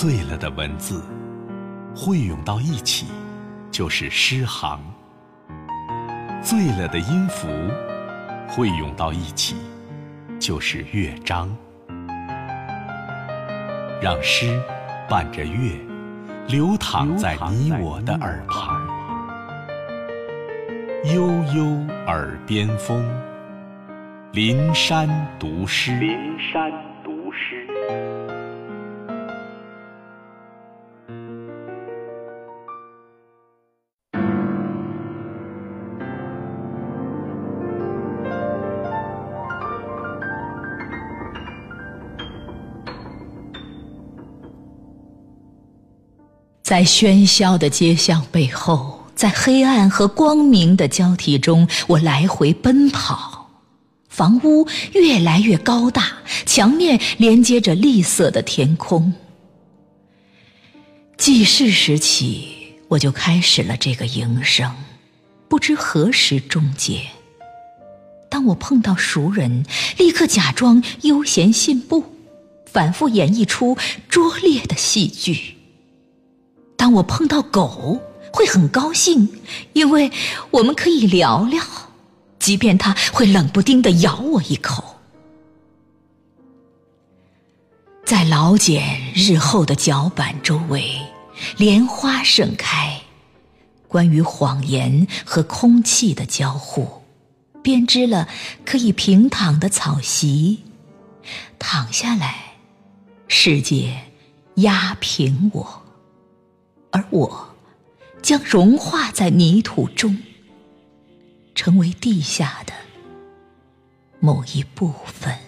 醉了的文字，汇涌到一起，就是诗行；醉了的音符，汇涌到一起，就是乐章。让诗伴着乐，流淌在你我的耳旁。悠悠耳边风，临山读诗。临山读诗。在喧嚣的街巷背后，在黑暗和光明的交替中，我来回奔跑。房屋越来越高大，墙面连接着绿色的天空。记事时起，我就开始了这个营生，不知何时终结。当我碰到熟人，立刻假装悠闲信步，反复演绎出拙劣的戏剧。当我碰到狗，会很高兴，因为我们可以聊聊，即便它会冷不丁的咬我一口。在老茧日后的脚板周围，莲花盛开，关于谎言和空气的交互，编织了可以平躺的草席，躺下来，世界压平我。而我将融化在泥土中，成为地下的某一部分。